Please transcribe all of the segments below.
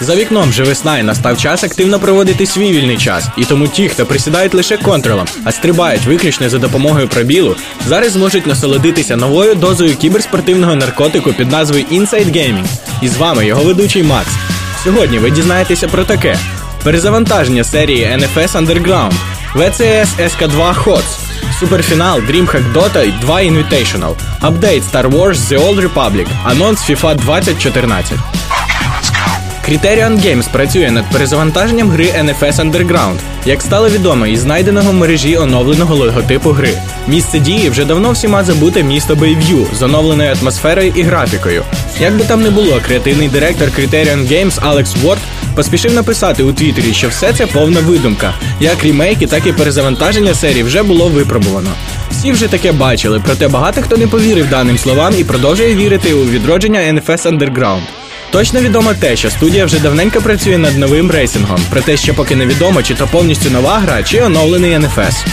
За вікном вже весна і настав час активно проводити свій вільний час. І тому ті, хто присідають лише контролом, а стрибають виключно за допомогою пробілу, зараз зможуть насолодитися новою дозою кіберспортивного наркотику під назвою Inside Gaming. І з вами його ведучий Макс. Сьогодні ви дізнаєтеся про таке: перезавантаження серії NFS Underground, VCS SK2 HOTS, суперфінал DreamHack Dota 2 Invitational, апдейт Star Wars The Old Republic, анонс FIFA 2014. Criterion Games працює над перезавантаженням гри NFS Underground, як стало відомо із знайденого в мережі оновленого логотипу гри. Місце дії вже давно всіма забуте місто Бейв'ю з оновленою атмосферою і графікою. Як би там не було, креативний директор Criterion Games Алекс Уорд поспішив написати у Твіттері, що все це повна видумка. Як рімейки, так і перезавантаження серії вже було випробувано. Всі вже таке бачили, проте багато хто не повірив даним словам і продовжує вірити у відродження NFS Underground. Точно відомо те, що студія вже давненько працює над новим рейсингом, проте ще поки невідомо, чи то повністю нова гра, чи оновлений NFS.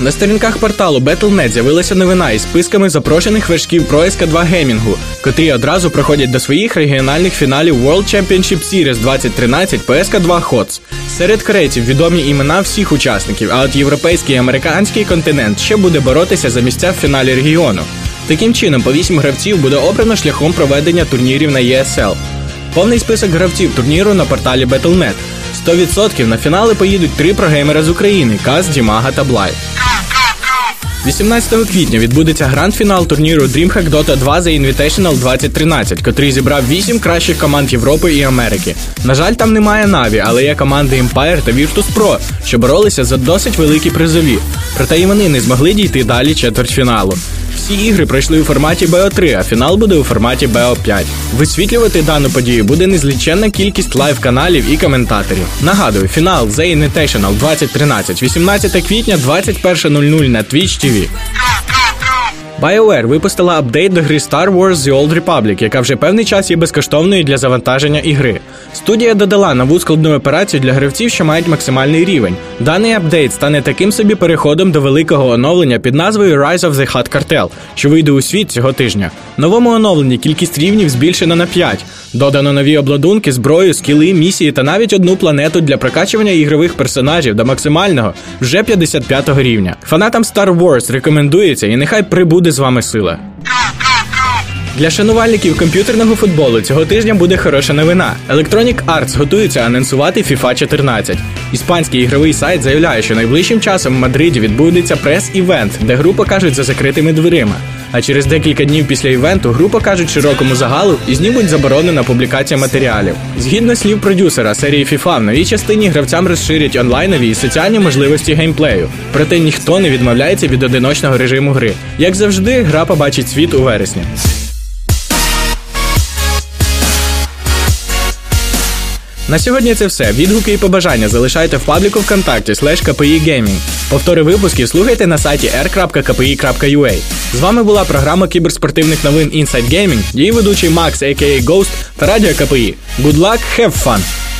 На сторінках порталу Battle.net з'явилася новина із списками запрошених вершків про СК2 геймінгу, котрі одразу проходять до своїх регіональних фіналів World Championship Series 2013 по СК2 HOTS. Серед корейців відомі імена всіх учасників, а от європейський і американський континент ще буде боротися за місця в фіналі регіону. Таким чином, по 8 гравців буде обрано шляхом проведення турнірів на ESL. Повний список гравців турніру на порталі Battle.net. 100% на фінали поїдуть три прогеймера з України Каз, Дімага та Блай. 18 квітня відбудеться гранд-фінал турніру DreamHack Dota 2 The Invitational 2013, котрий зібрав 8 кращих команд Європи і Америки. На жаль, там немає Na'Vi, але є команди Empire та Virtus.pro, що боролися за досить великі призові. Проте і вони не змогли дійти далі четвертьфіналу. Всі ігри пройшли у форматі BO3, а фінал буде у форматі BO5. Висвітлювати дану подію буде незліченна кількість лайв-каналів і коментаторів. Нагадую, фінал The Invitational 2013, 18 квітня, 21.00 на Twitch TV. BioWare випустила апдейт до гри Star Wars The Old Republic, яка вже певний час є безкоштовною для завантаження ігри. Студія додала нову складну операцію для гравців, що мають максимальний рівень. Даний апдейт стане таким собі переходом до великого оновлення під назвою Rise of the Hut Cartel, що вийде у світ цього тижня. Новому оновленні кількість рівнів збільшена на 5. Додано нові обладунки, зброю, скіли, місії та навіть одну планету для прокачування ігрових персонажів до максимального вже 55 го рівня. Фанатам Star Wars рекомендується і нехай прибуде з вами сила. Для шанувальників комп'ютерного футболу цього тижня буде хороша новина. Electronic Arts готується анонсувати FIFA 14. Іспанський ігровий сайт заявляє, що найближчим часом в Мадриді відбудеться прес-івент, де гру покажуть за закритими дверима. А через декілька днів після івенту гру покажуть широкому загалу і знімуть заборонена публікація матеріалів. Згідно слів продюсера серії FIFA, в новій частині гравцям розширять онлайнові і соціальні можливості геймплею. Проте ніхто не відмовляється від одиночного режиму гри. Як завжди, гра побачить світ у вересні. На сьогодні це все. Відгуки і побажання залишайте в пабліку ВКонтакті KPI Gaming. Повтори випусків слухайте на сайті r.kpi.ua. З вами була програма кіберспортивних новин Inside Gaming, її ведучий Макс, a.k.a. Ghost та Радіо КПІ. Good luck, have fun!